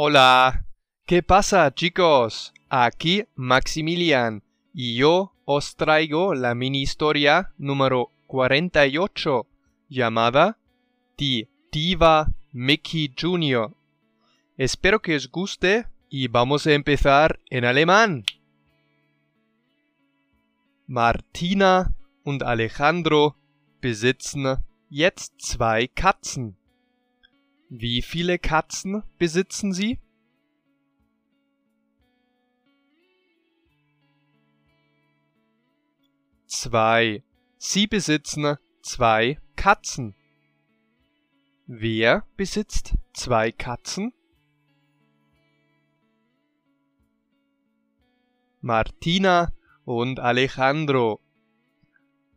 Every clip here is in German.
Hola, ¿qué pasa chicos? Aquí Maximilian y yo os traigo la mini historia número 48 llamada Diva Mickey Jr. Espero que os guste y vamos a empezar en alemán. Martina und Alejandro besitzen jetzt zwei Katzen. Wie viele Katzen besitzen Sie? Zwei. Sie besitzen zwei Katzen. Wer besitzt zwei Katzen? Martina und Alejandro.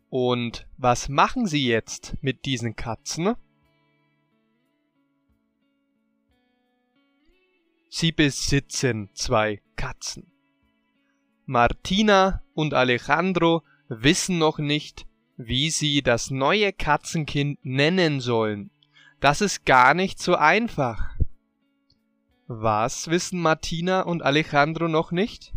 Und was machen Sie jetzt mit diesen Katzen? Sie besitzen zwei Katzen. Martina und Alejandro wissen noch nicht, wie sie das neue Katzenkind nennen sollen. Das ist gar nicht so einfach. Was wissen Martina und Alejandro noch nicht?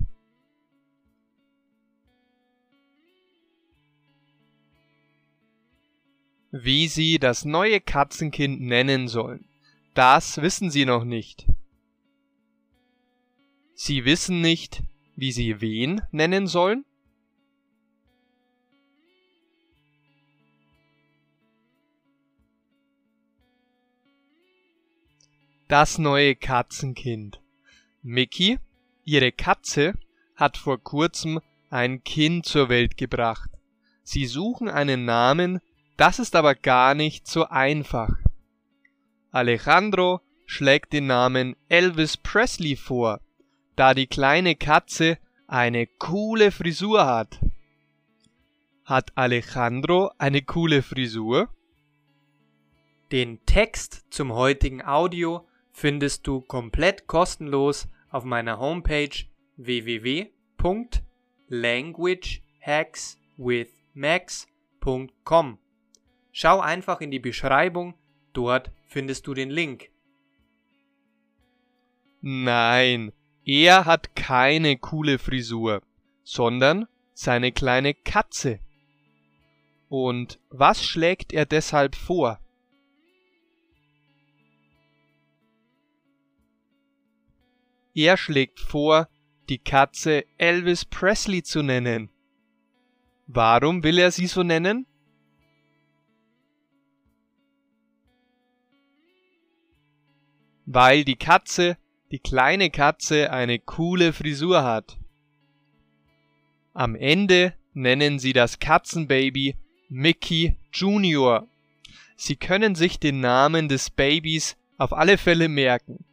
Wie sie das neue Katzenkind nennen sollen. Das wissen sie noch nicht. Sie wissen nicht, wie sie wen nennen sollen? Das neue Katzenkind. Mickey, ihre Katze, hat vor kurzem ein Kind zur Welt gebracht. Sie suchen einen Namen, das ist aber gar nicht so einfach. Alejandro schlägt den Namen Elvis Presley vor, da die kleine Katze eine coole Frisur hat. Hat Alejandro eine coole Frisur? Den Text zum heutigen Audio findest du komplett kostenlos auf meiner Homepage www.languagehackswithmax.com. Schau einfach in die Beschreibung, dort findest du den Link. Nein, er hat keine coole Frisur, sondern seine kleine Katze. Und was schlägt er deshalb vor? Er schlägt vor, die Katze Elvis Presley zu nennen. Warum will er sie so nennen? Weil die Katze, die kleine Katze, eine coole Frisur hat. Am Ende nennen sie das Katzenbaby Mickey Junior. Sie können sich den Namen des Babys auf alle Fälle merken.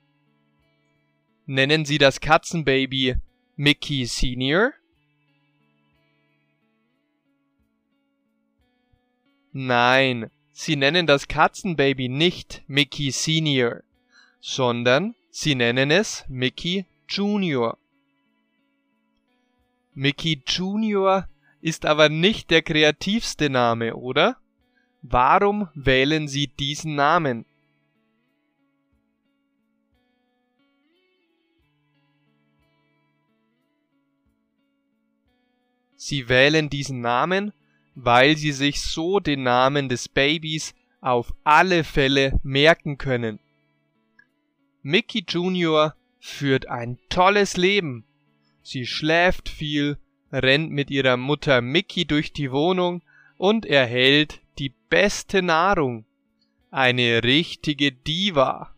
Nennen Sie das Katzenbaby Mickey Senior? Nein, Sie nennen das Katzenbaby nicht Mickey Senior, sondern Sie nennen es Mickey Junior. Mickey Junior ist aber nicht der kreativste Name, oder? Warum wählen Sie diesen Namen? Sie wählen diesen Namen, weil sie sich so den Namen des Babys auf alle Fälle merken können. Mickey Junior führt ein tolles Leben. Sie schläft viel, rennt mit ihrer Mutter Mickey durch die Wohnung und erhält die beste Nahrung. Eine richtige Diva.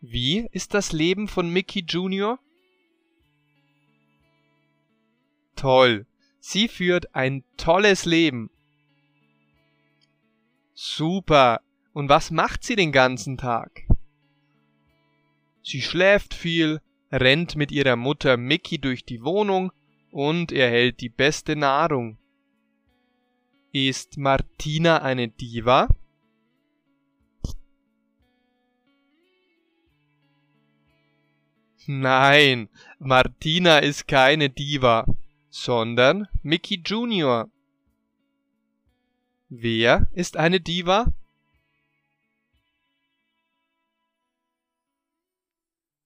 Wie ist das Leben von Mickey Junior? Toll. Sie führt ein tolles Leben. Super. Und was macht sie den ganzen Tag? Sie schläft viel, rennt mit ihrer Mutter Mickey durch die Wohnung und erhält die beste Nahrung. Ist Martina eine Diva? Nein, Martina ist keine Diva sondern Mickey Junior. Wer ist eine Diva?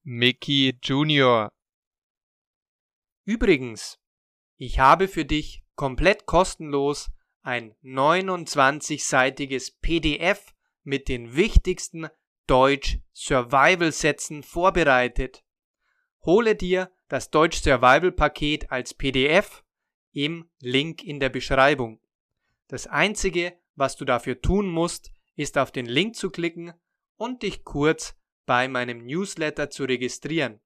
Mickey Junior. Übrigens, ich habe für dich komplett kostenlos ein 29-seitiges PDF mit den wichtigsten Deutsch Survival Sätzen vorbereitet. Hole dir das Deutsch Survival Paket als PDF im Link in der Beschreibung. Das einzige, was du dafür tun musst, ist auf den Link zu klicken und dich kurz bei meinem Newsletter zu registrieren.